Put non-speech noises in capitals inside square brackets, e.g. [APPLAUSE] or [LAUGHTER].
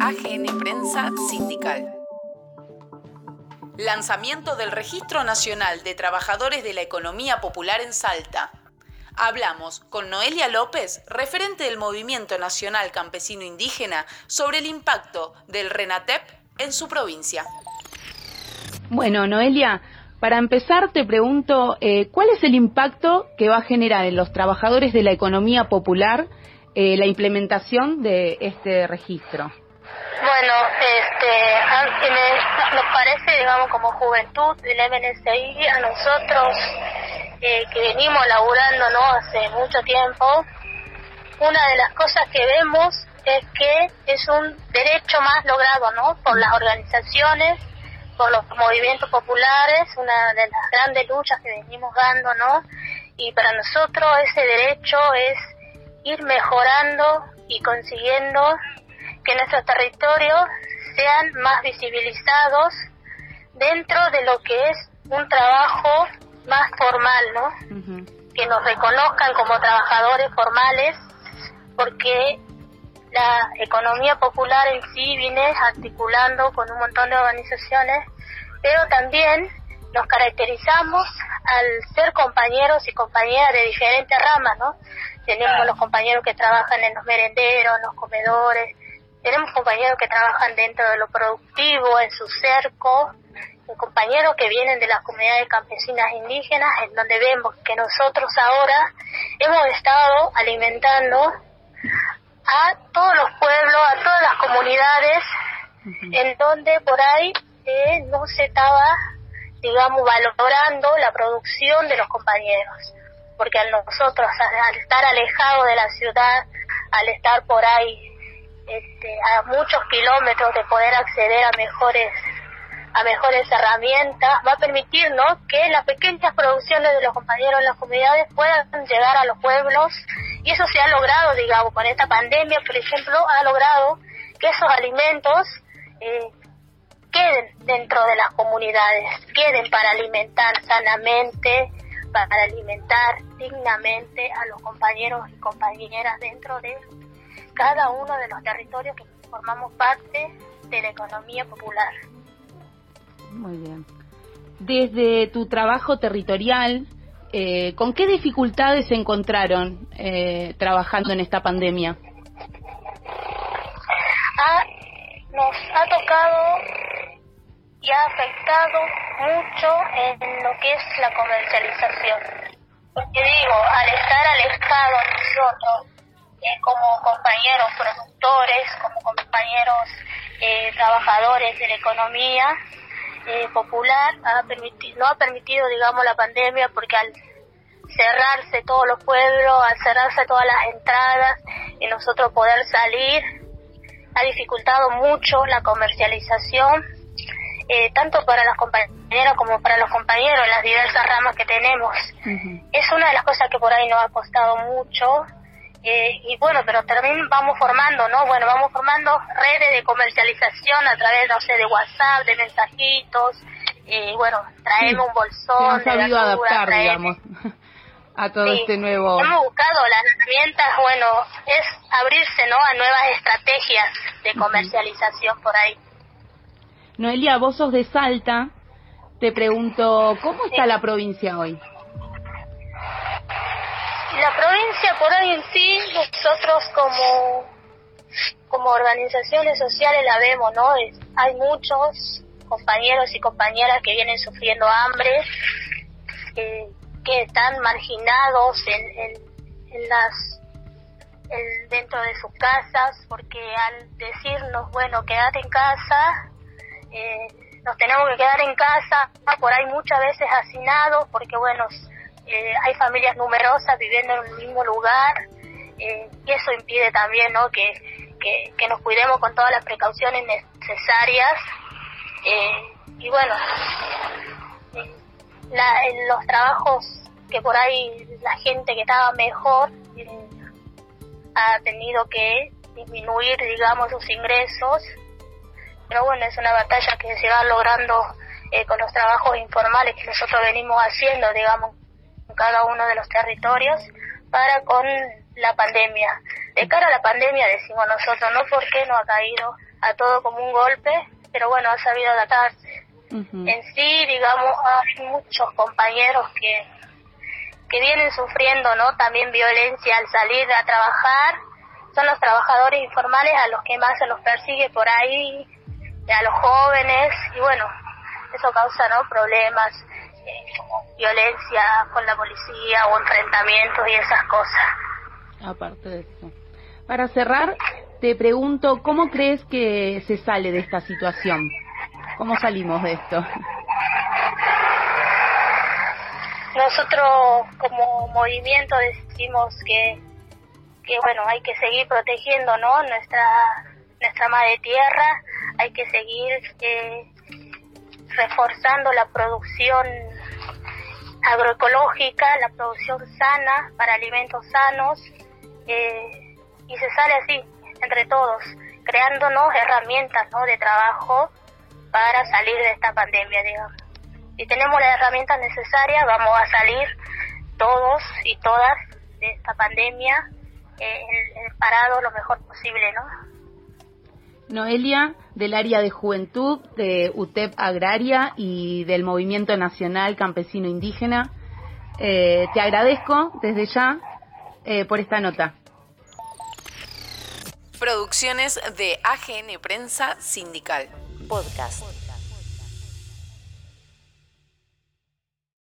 AGN Prensa Sindical. Lanzamiento del Registro Nacional de Trabajadores de la Economía Popular en Salta. Hablamos con Noelia López, referente del Movimiento Nacional Campesino Indígena, sobre el impacto del RENATEP en su provincia. Bueno, Noelia, para empezar te pregunto, eh, ¿cuál es el impacto que va a generar en los trabajadores de la economía popular eh, la implementación de este registro? Bueno, este, nos parece, digamos, como juventud del MNCI, a nosotros eh, que venimos laburando ¿no? hace mucho tiempo, una de las cosas que vemos es que es un derecho más logrado ¿no? por las organizaciones, por los movimientos populares, una de las grandes luchas que venimos dando, ¿no? Y para nosotros ese derecho es ir mejorando y consiguiendo que nuestros territorios sean más visibilizados dentro de lo que es un trabajo más formal, ¿no? Que nos reconozcan como trabajadores formales, porque la economía popular en sí viene articulando con un montón de organizaciones, pero también nos caracterizamos al ser compañeros y compañeras de diferentes ramas, ¿no? Tenemos los compañeros que trabajan en los merenderos, en los comedores, tenemos compañeros que trabajan dentro de lo productivo, en su cerco, compañeros que vienen de las comunidades campesinas indígenas, en donde vemos que nosotros ahora hemos estado alimentando a todos los pueblos, a todas las comunidades, en donde por ahí eh, no se estaba, digamos, valorando la producción de los compañeros. Porque a nosotros, al estar alejados de la ciudad, al estar por ahí este, a muchos kilómetros de poder acceder a mejores a mejores herramientas, va a permitirnos que las pequeñas producciones de los compañeros en las comunidades puedan llegar a los pueblos. Y eso se ha logrado, digamos, con esta pandemia, por ejemplo, ha logrado que esos alimentos eh, queden dentro de las comunidades, queden para alimentar sanamente, para alimentar dignamente a los compañeros y compañeras dentro de cada uno de los territorios que formamos parte de la economía popular. Muy bien. Desde tu trabajo territorial, eh, ¿con qué dificultades se encontraron eh, trabajando en esta pandemia? Ah, nos ha tocado y ha afectado mucho en lo que es la comercialización. Porque digo, al estar alejado nosotros eh, como compañeros productores, como compañeros eh, trabajadores de la economía eh, popular, ha permitido, no ha permitido, digamos, la pandemia porque al cerrarse todos los pueblos, al cerrarse todas las entradas y nosotros poder salir, ha dificultado mucho la comercialización, tanto para las compañeras como para los compañeros en las diversas ramas que tenemos. Es una de las cosas que por ahí nos ha costado mucho eh, y bueno, pero también vamos formando, ¿no? Bueno, vamos formando redes de comercialización a través, no sé, de WhatsApp, de mensajitos, y bueno, traemos un bolsón. Se han sabido adaptar, digamos, [LAUGHS] a todo este nuevo... Hemos buscado las herramientas, bueno, es abrirse, ¿no? A nuevas estrategias de comercialización por ahí. Noelia, vos sos de Salta, te pregunto, ¿cómo está la provincia hoy? La provincia por hoy en sí, nosotros como, como organizaciones sociales la vemos, ¿no? hay muchos compañeros y compañeras que vienen sufriendo hambre, que están marginados en, en, las dentro de sus casas, porque al decirnos, bueno, quédate en casa, eh, nos tenemos que quedar en casa, por ahí muchas veces hacinados, porque bueno, eh, hay familias numerosas viviendo en un mismo lugar eh, y eso impide también ¿no? que, que, nos cuidemos con todas las precauciones necesarias eh, y bueno la, en los trabajos que por ahí la gente que estaba mejor ha tenido que disminuir digamos sus ingresos pero bueno es una batalla que se va logrando con los trabajos informales que nosotros venimos haciendo digamos cada uno de los territorios para con la pandemia. De cara a la pandemia decimos nosotros, no porque no ha caído a todo como un golpe, pero bueno, ha sabido adaptarse. En sí, digamos, hay muchos compañeros que, que vienen sufriendo, ¿no? También violencia al salir a trabajar. Son los trabajadores informales a los que más se los persigue por ahí, a los jóvenes, y bueno, eso causa, ¿no? Problemas violencia con la policía o enfrentamientos y esas cosas. Aparte de eso. Para cerrar, te pregunto, ¿cómo crees que se sale de esta situación? ¿Cómo salimos de esto? Nosotros como movimiento decimos que, que bueno, hay que seguir protegiendo ¿no? nuestra, nuestra madre tierra, hay que seguir eh, reforzando la producción agroecológica, la producción sana para alimentos sanos eh, y se sale así entre todos, creándonos herramientas ¿no? de trabajo para salir de esta pandemia, digamos. Si tenemos las herramientas necesarias, vamos a salir todos y todas de esta pandemia eh, lo mejor posible, ¿no? Noelia, del área de juventud de UTEP Agraria y del Movimiento Nacional Campesino Indígena, eh, te agradezco desde ya eh, por esta nota. Producciones de AGN Prensa Sindical. Podcast.